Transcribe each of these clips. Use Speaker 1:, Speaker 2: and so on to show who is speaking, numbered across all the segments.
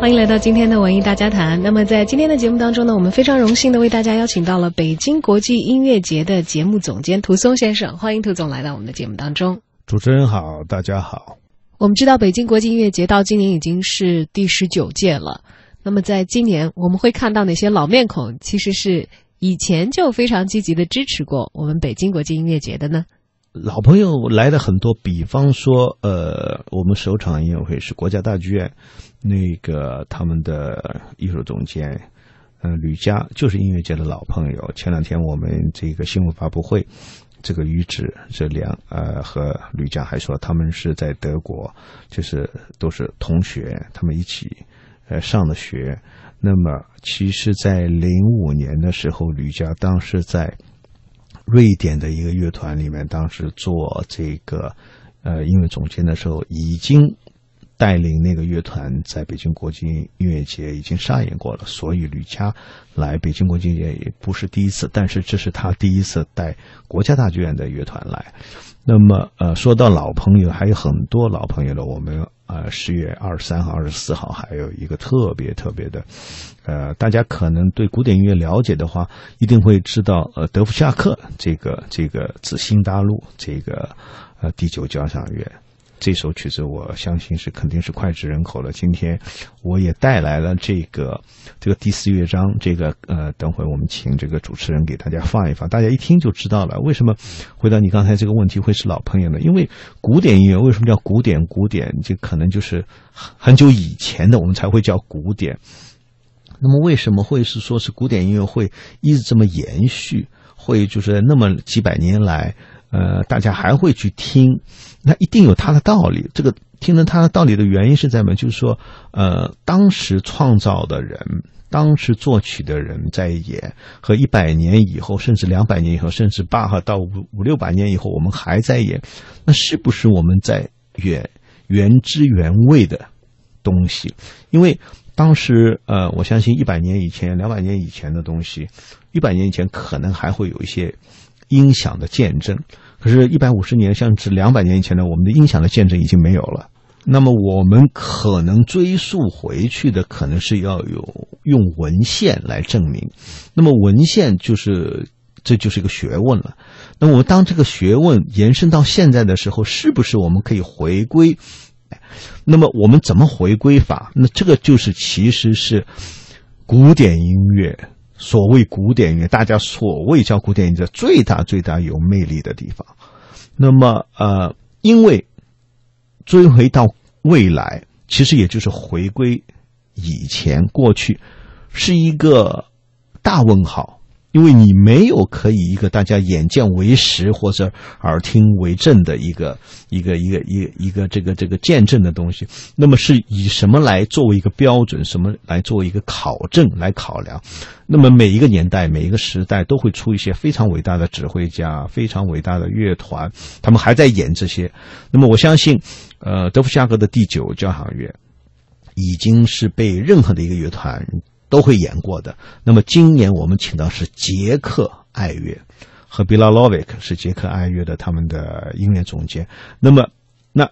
Speaker 1: 欢迎来到今天的文艺大家谈。那么在今天的节目当中呢，我们非常荣幸的为大家邀请到了北京国际音乐节的节目总监涂松先生，欢迎涂总来到我们的节目当中。
Speaker 2: 主持人好，大家好。
Speaker 1: 我们知道北京国际音乐节到今年已经是第十九届了。那么在今年，我们会看到哪些老面孔，其实是以前就非常积极的支持过我们北京国际音乐节的呢？
Speaker 2: 老朋友来的很多，比方说，呃，我们首场音乐会是国家大剧院，那个他们的艺术总监，嗯，吕嘉就是音乐界的老朋友。前两天我们这个新闻发布会，这个于志这两呃和吕嘉还说他们是在德国，就是都是同学，他们一起呃上的学。那么，其实，在零五年的时候，吕嘉当时在。瑞典的一个乐团里面，当时做这个呃音乐总监的时候，已经带领那个乐团在北京国际音乐节已经上演过了。所以吕嘉来北京国际音乐节也不是第一次，但是这是他第一次带国家大剧院的乐团来。那么呃，说到老朋友，还有很多老朋友了。我们呃十月二十三号、二十四号还有一个特别特别的。呃，大家可能对古典音乐了解的话，一定会知道，呃，德弗夏克这个这个紫星大陆这个呃第九交响乐这首曲子，我相信是肯定是脍炙人口了。今天我也带来了这个这个第四乐章，这个呃，等会我们请这个主持人给大家放一放，大家一听就知道了。为什么回答你刚才这个问题会是老朋友呢？因为古典音乐为什么叫古典？古典就可能就是很久以前的，我们才会叫古典。那么为什么会是说是古典音乐会一直这么延续？会就是那么几百年来，呃，大家还会去听？那一定有它的道理。这个听着它的道理的原因是在么？就是说，呃，当时创造的人，当时作曲的人在演，和一百年以后，甚至两百年以后，甚至八哈到五五六百年以后，我们还在演，那是不是我们在演原汁原味的东西？因为。当时，呃，我相信一百年以前、两百年以前的东西，一百年以前可能还会有一些音响的见证。可是，一百五十年，像是两百年以前的，我们的音响的见证已经没有了。那么，我们可能追溯回去的，可能是要有用文献来证明。那么，文献就是这就是一个学问了。那么，当这个学问延伸到现在的时候，是不是我们可以回归？那么我们怎么回归法？那这个就是其实是古典音乐，所谓古典音乐，大家所谓叫古典音乐最大最大有魅力的地方。那么呃，因为追回到未来，其实也就是回归以前过去，是一个大问号。因为你没有可以一个大家眼见为实或者耳听为证的一个一个一个一一个这个这个见证的东西，那么是以什么来作为一个标准，什么来作为一个考证来考量？那么每一个年代、每一个时代都会出一些非常伟大的指挥家、非常伟大的乐团，他们还在演这些。那么我相信，呃，德弗夏格的第九交响乐已经是被任何的一个乐团。都会演过的。那么今年我们请到是捷克爱乐和 b i l a l o v i c 是捷克爱乐的他们的音乐总监。那么，那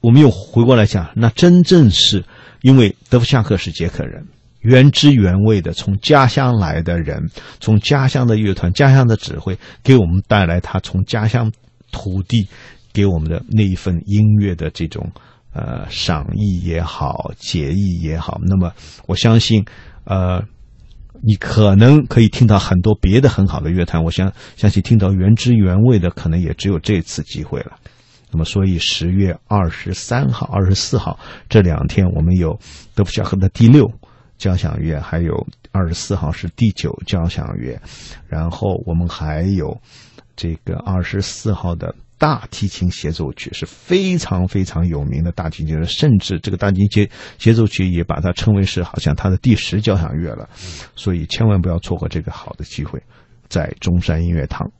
Speaker 2: 我们又回过来讲，那真正是因为德弗夏克是捷克人，原汁原味的从家乡来的人，从家乡的乐团、家乡的指挥，给我们带来他从家乡土地给我们的那一份音乐的这种。呃，赏意也好，解意也好，那么我相信，呃，你可能可以听到很多别的很好的乐团，我相相信听到原汁原味的，可能也只有这次机会了。那么，所以十月二十三号、二十四号这两天，我们有德弗夏克的第六交响乐，还有二十四号是第九交响乐，然后我们还有这个二十四号的。大提琴协奏曲是非常非常有名的大提琴，甚至这个大提琴协奏曲也把它称为是好像它的第十交响乐了，所以千万不要错过这个好的机会，在中山音乐堂。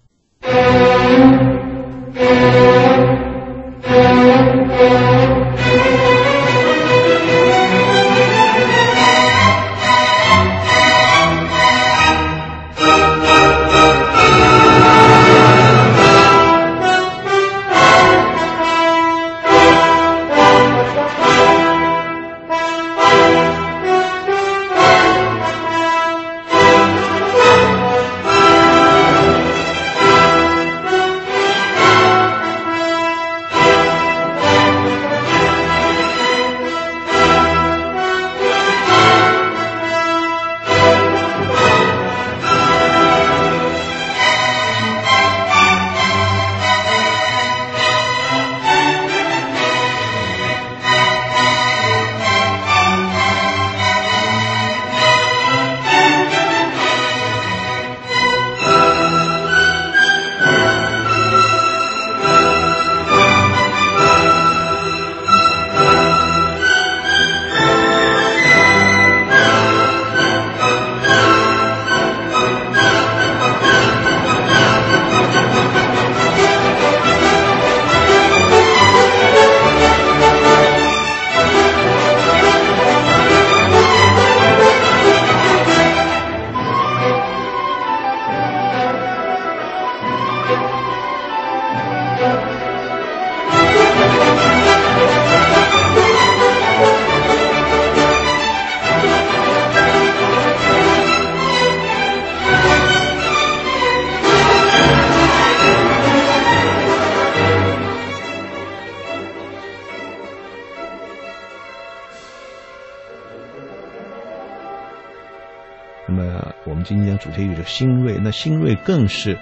Speaker 2: 那么我们今天主题曲是新锐，那新锐更是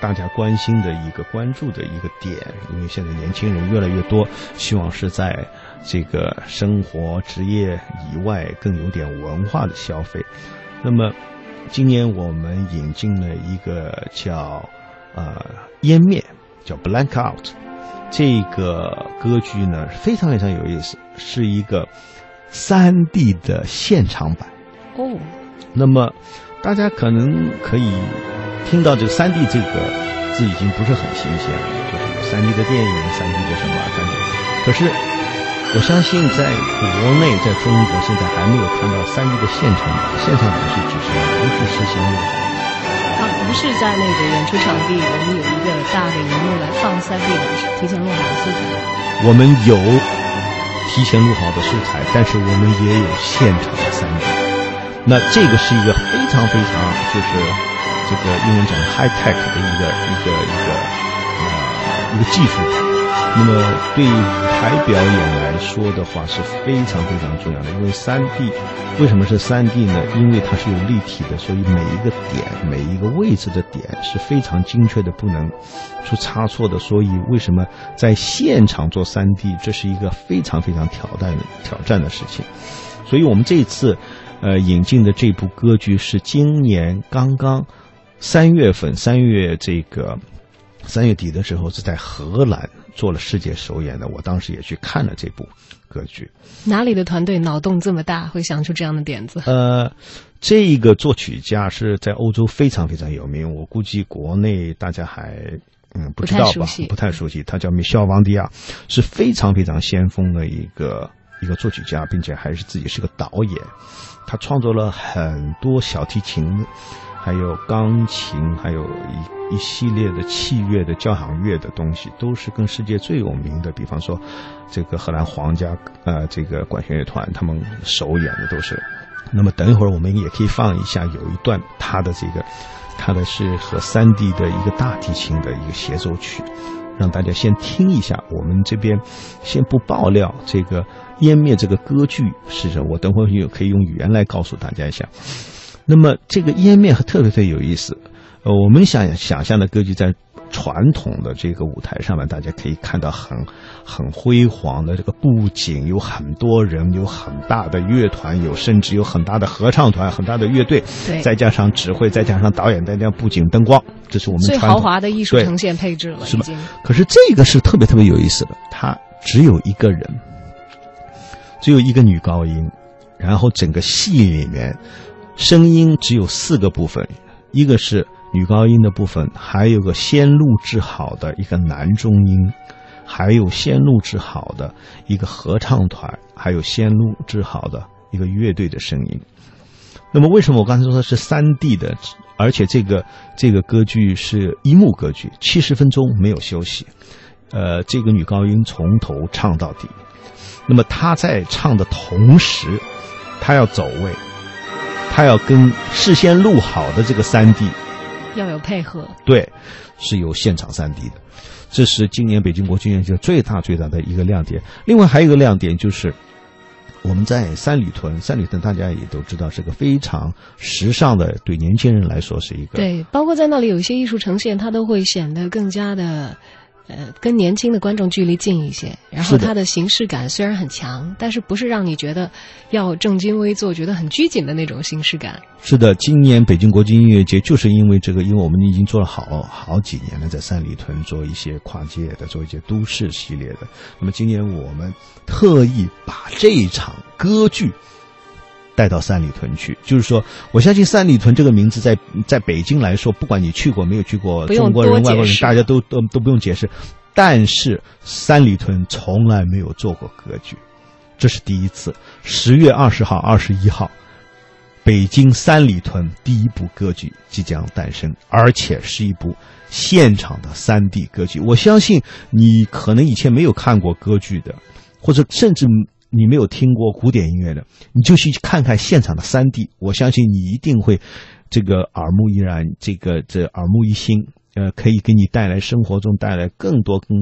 Speaker 2: 大家关心的一个关注的一个点，因为现在年轻人越来越多，希望是在这个生活职业以外更有点文化的消费。那么今年我们引进了一个叫呃湮灭，叫 Blank Out。这个歌剧呢非常非常有意思，是一个三 D 的现场版。
Speaker 1: 哦，
Speaker 2: 那么大家可能可以听到这个三 D 这个字已经不是很新鲜了，就是三 D 的电影、三 D 的什么三 D。可是我相信在国内，在中国现在还没有看到三 D 的现场版，现场版是指什么？不是实现录好。
Speaker 1: 不是在那个演出场地，我们有一个大的荧幕来放三 D 的，提前录好的素材。
Speaker 2: 我们有提前录好的素材，但是我们也有现场的三 D。那这个是一个非常非常就是这个英文讲 high tech 的一个一个一个呃一个技术。那么对舞台表演来说的话是非常非常重要的，因为三 D 为什么是三 D 呢？因为它是有立体的，所以每一个点、每一个位置的点是非常精确的，不能出差错的。所以为什么在现场做三 D，这是一个非常非常挑战挑战的事情。所以我们这一次呃引进的这部歌剧是今年刚刚三月份，三月这个三月底的时候是在荷兰。做了世界首演的，我当时也去看了这部歌剧。
Speaker 1: 哪里的团队脑洞这么大，会想出这样的点子？
Speaker 2: 呃，这个作曲家是在欧洲非常非常有名，我估计国内大家还嗯不知道吧？不太熟悉。他叫米歇尔·王迪亚，是非常非常先锋的一个一个作曲家，并且还是自己是个导演。他创作了很多小提琴。还有钢琴，还有一一系列的器乐的交响乐的东西，都是跟世界最有名的，比方说，这个荷兰皇家呃这个管弦乐团，他们首演的都是。那么等一会儿我们也可以放一下，有一段他的这个，他的是和三 D 的一个大提琴的一个协奏曲，让大家先听一下。我们这边先不爆料这个湮灭这个歌剧是什么，我等会儿也可以用语言来告诉大家一下。那么这个湮灭特别特别有意思，呃，我们想想象的歌剧在传统的这个舞台上面，大家可以看到很很辉煌的这个布景，有很多人，有很大的乐团，有甚至有很大的合唱团，很大的乐队，
Speaker 1: 对，
Speaker 2: 再加上指挥，再加上导演，再加上布景灯光，这是我们
Speaker 1: 最豪华的艺术呈现配置了，
Speaker 2: 是吗？可是这个是特别特别有意思的，它只有一个人，只有一个女高音，然后整个戏里面。声音只有四个部分，一个是女高音的部分，还有个先录制好的一个男中音，还有先录制好的一个合唱团，还有先录制好的一个乐队的声音。那么，为什么我刚才说它是三 D 的？而且这个这个歌剧是一幕歌剧，七十分钟没有休息。呃，这个女高音从头唱到底。那么她在唱的同时，她要走位。她要跟事先录好的这个三 D
Speaker 1: 要有配合，
Speaker 2: 对，是有现场三 D 的，这是今年北京国际音乐节最大最大的一个亮点。另外还有一个亮点就是，我们在三里屯，三里屯大家也都知道是个非常时尚的，对年轻人来说是一个
Speaker 1: 对，包括在那里有一些艺术呈现，它都会显得更加的。呃，跟年轻的观众距离近一些，然后它的形式感虽然很强，但是不是让你觉得要正襟危坐、觉得很拘谨的那种形式感。
Speaker 2: 是的，今年北京国际音乐节就是因为这个，因为我们已经做了好好几年了，在三里屯做一些跨界的、做一些都市系列的。那么今年我们特意把这一场歌剧。带到三里屯去，就是说，我相信三里屯这个名字在在北京来说，不管你去过没有去过，中国人、外国人，大家都都都不用解释。但是三里屯从来没有做过歌剧，这是第一次。十月二十号、二十一号，北京三里屯第一部歌剧即将诞生，而且是一部现场的三 D 歌剧。我相信你可能以前没有看过歌剧的，或者甚至。你没有听过古典音乐的，你就去看看现场的三 D，我相信你一定会，这个耳目一然，这个这耳目一新，呃，可以给你带来生活中带来更多更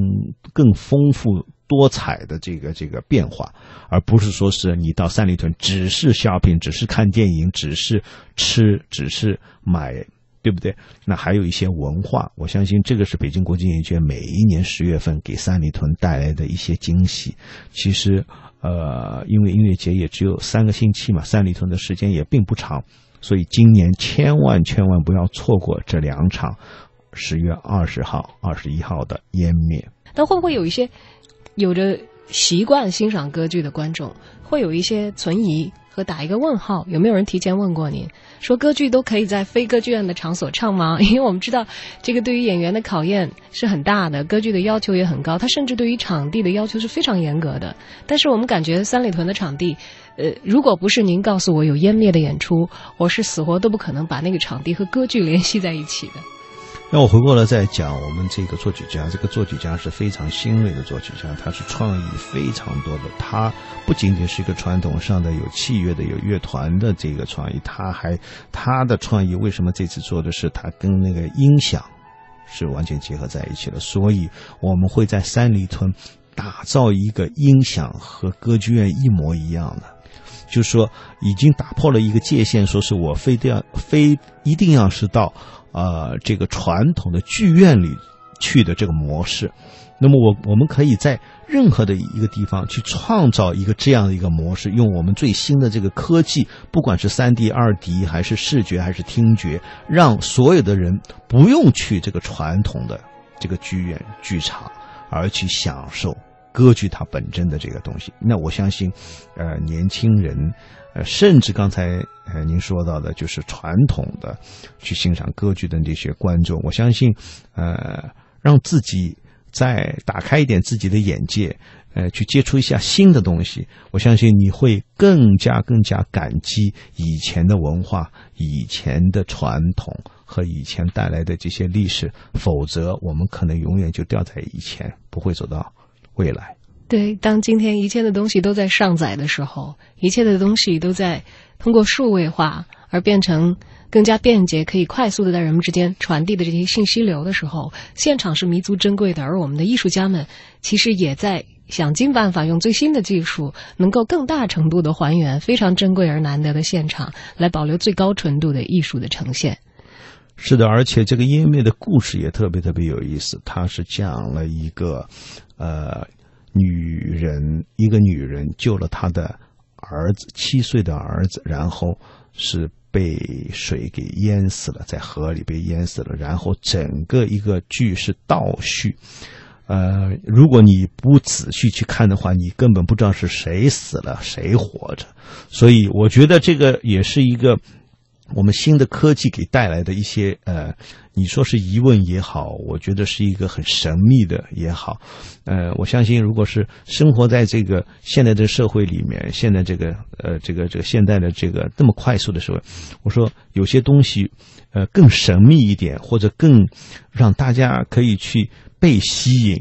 Speaker 2: 更丰富、多彩的这个这个变化，而不是说是你到三里屯只是 shopping，只是看电影，只是吃，只是买，对不对？那还有一些文化，我相信这个是北京国际音乐节每一年十月份给三里屯带来的一些惊喜。其实，呃，因为音乐节也只有三个星期嘛，三里屯的时间也并不长，所以今年千万千万不要错过这两场十月二十号、二十一号的湮灭。
Speaker 1: 那会不会有一些有着习惯欣赏歌剧的观众，会有一些存疑打一个问号？有没有人提前问过您，说歌剧都可以在非歌剧院的场所唱吗？因为我们知道，这个对于演员的考验是很大的，歌剧的要求也很高，它甚至对于场地的要求是非常严格的。但是我们感觉三里屯的场地，呃，如果不是您告诉我有湮灭的演出，我是死活都不可能把那个场地和歌剧联系在一起的。
Speaker 2: 那我回过来再讲，我们这个作曲家，这个作曲家是非常新锐的作曲家，他是创意非常多的。他不仅仅是一个传统上的有器乐的、有乐团的这个创意，他还他的创意为什么这次做的是他跟那个音响是完全结合在一起了？所以我们会在三里屯打造一个音响和歌剧院一模一样的，就是说已经打破了一个界限，说是我非得要非一定要是到。呃，这个传统的剧院里去的这个模式，那么我我们可以在任何的一个地方去创造一个这样的一个模式，用我们最新的这个科技，不管是三 D、二 D 还是视觉还是听觉，让所有的人不用去这个传统的这个剧院剧场，而去享受。歌剧它本真的这个东西。那我相信，呃，年轻人。呃，甚至刚才呃您说到的，就是传统的去欣赏歌剧的那些观众，我相信，呃，让自己再打开一点自己的眼界，呃，去接触一下新的东西，我相信你会更加更加感激以前的文化、以前的传统和以前带来的这些历史，否则我们可能永远就掉在以前，不会走到未来。
Speaker 1: 对，当今天一切的东西都在上载的时候，一切的东西都在通过数位化而变成更加便捷，可以快速的在人们之间传递的这些信息流的时候，现场是弥足珍贵的。而我们的艺术家们其实也在想尽办法，用最新的技术，能够更大程度的还原非常珍贵而难得的现场，来保留最高纯度的艺术的呈现。
Speaker 2: 是的，而且这个湮灭的故事也特别特别有意思，它是讲了一个，呃。女人，一个女人救了她的儿子，七岁的儿子，然后是被水给淹死了，在河里被淹死了。然后整个一个剧是倒叙，呃，如果你不仔细去看的话，你根本不知道是谁死了，谁活着。所以我觉得这个也是一个。我们新的科技给带来的一些呃，你说是疑问也好，我觉得是一个很神秘的也好，呃，我相信如果是生活在这个现在的社会里面，现在这个呃这个这个现代的这个这么快速的社会，我说有些东西呃更神秘一点，或者更让大家可以去被吸引。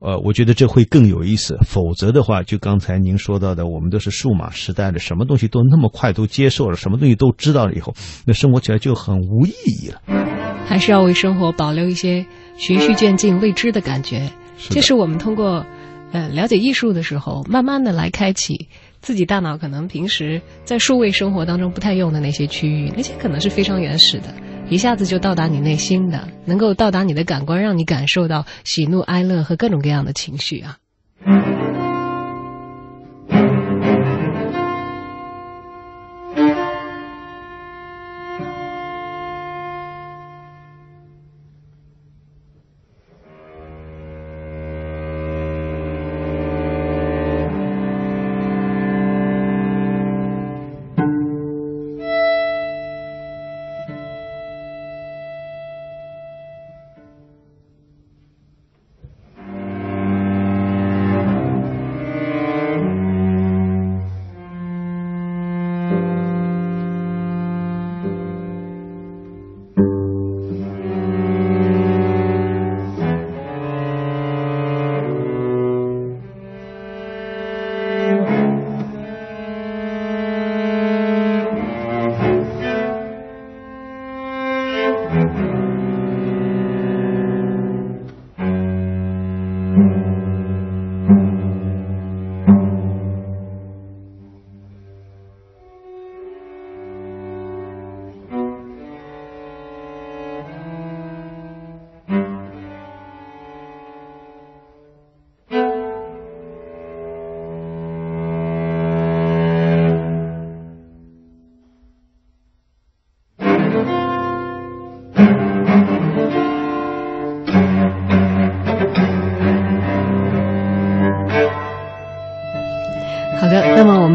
Speaker 2: 呃，我觉得这会更有意思。否则的话，就刚才您说到的，我们都是数码时代的，什么东西都那么快都接受了，什么东西都知道了以后，那生活起来就很无意义了。
Speaker 1: 还是要为生活保留一些循序渐进、未知的感觉。这是我们通过呃了解艺术的时候，慢慢的来开启自己大脑可能平时在数位生活当中不太用的那些区域，那些可能是非常原始的。一下子就到达你内心的，能够到达你的感官，让你感受到喜怒哀乐和各种各样的情绪啊。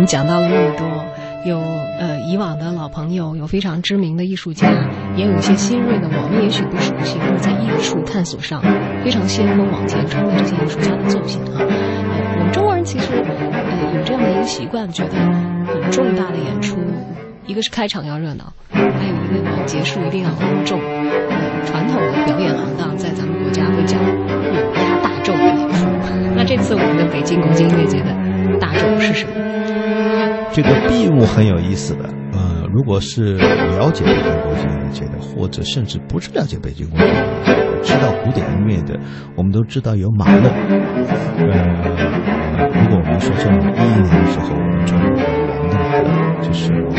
Speaker 1: 讲到了那么多，有呃以往的老朋友，有非常知名的艺术家，也有一些新锐的，我们也许不熟悉，或者在艺术探索上非常先锋往前冲的这些艺术家的作品啊。呃，我们中国人其实呃有这样的一个习惯，觉得很重大的演出，一个是开场要热闹，还有一个呢结束一定要隆重。呃，传统的表演行当在咱们国家会讲有压大众的演出。那这次我们的北京国际音乐节的大众是什么？
Speaker 2: 这个闭幕很有意思的，呃，如果是了解北京国际音乐节的，或者甚至不是了解北京国际音乐节的，知道古典音乐的，我们都知道有马勒。呃，如果我们说从一一年的时候，我们做了一个王的歌，就是北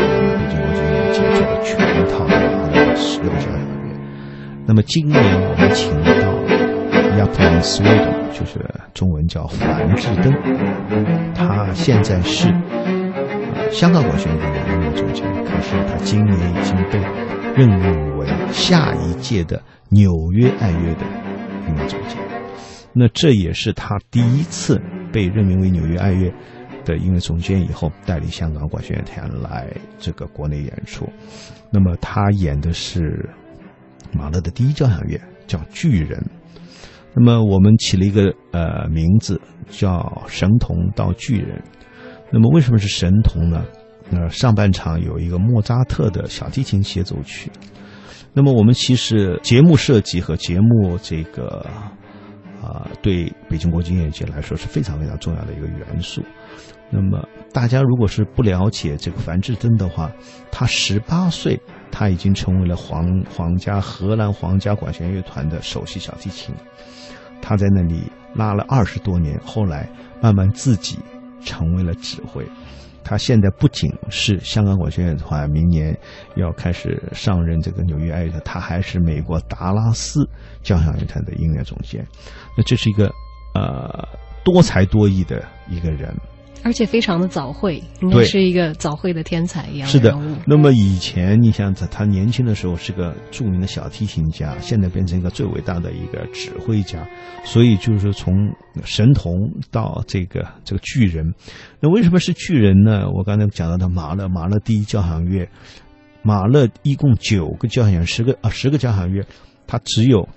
Speaker 2: 京国际音乐节做的全套的马勒十六交响乐。那么今年我们请到了亚历山斯沃德就是中文叫樊志登，他现在是。香港管弦乐团的音乐总监，可是他今年已经被任命为下一届的纽约爱乐的音乐总监。那这也是他第一次被任命为纽约爱乐的音乐总监以后，带领香港管弦乐团来这个国内演出。那么他演的是马勒的第一交响乐，叫《巨人》。那么我们起了一个呃名字，叫《神童到巨人》。那么为什么是神童呢？那上半场有一个莫扎特的小提琴协奏曲。那么我们其实节目设计和节目这个啊，对北京国际音乐节来说是非常非常重要的一个元素。那么大家如果是不了解这个樊志登的话，他十八岁他已经成为了皇皇家荷兰皇家管弦乐团的首席小提琴。他在那里拉了二十多年，后来慢慢自己。成为了指挥，他现在不仅是香港管弦乐团明年要开始上任这个纽约爱乐团，他还是美国达拉斯交响乐团的音乐总监。那这是一个呃多才多艺的一个人。
Speaker 1: 而且非常的早慧，应该是一个早慧的天才一样
Speaker 2: 是的。那么以前你想他他年轻的时候是个著名的小提琴家，现在变成一个最伟大的一个指挥家，所以就是说从神童到这个这个巨人，那为什么是巨人呢？我刚才讲到的马勒，马勒第一交响乐，马勒一共九个交响乐，十个啊十个交响乐，他只有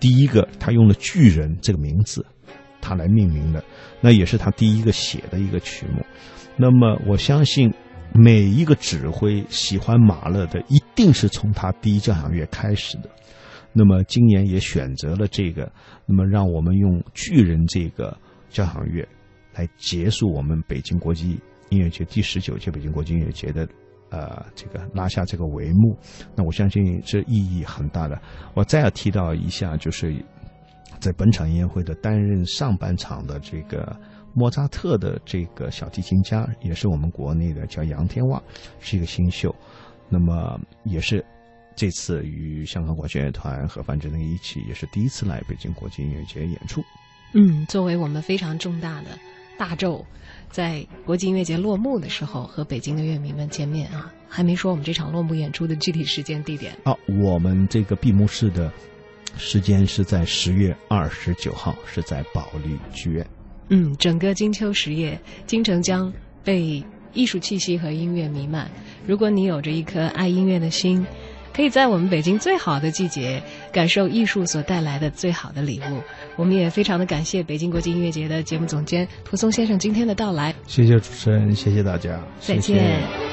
Speaker 2: 第一个他用了巨人这个名字。他来命名的，那也是他第一个写的一个曲目。那么我相信，每一个指挥喜欢马勒的，一定是从他第一交响乐开始的。那么今年也选择了这个，那么让我们用巨人这个交响乐来结束我们北京国际音乐节第十九届北京国际音乐节的，呃，这个拉下这个帷幕。那我相信这意义很大的。我再要提到一下，就是。在本场音乐会的担任上半场的这个莫扎特的这个小提琴家，也是我们国内的，叫杨天旺，是一个新秀。那么也是这次与香港管弦乐团和范志登一起，也是第一次来北京国际音乐节演出。
Speaker 1: 嗯，作为我们非常重大的大咒，在国际音乐节落幕的时候和北京的乐迷们见面啊，还没说我们这场落幕演出的具体时间地点。
Speaker 2: 哦，我们这个闭幕式的。时间是在十月二十九号，是在保利剧院。
Speaker 1: 嗯，整个金秋十月，京城将被艺术气息和音乐弥漫。如果你有着一颗爱音乐的心，可以在我们北京最好的季节，感受艺术所带来的最好的礼物。我们也非常的感谢北京国际音乐节的节目总监蒲松先生今天的到来。
Speaker 2: 谢谢主持人，谢谢大家，
Speaker 1: 再见。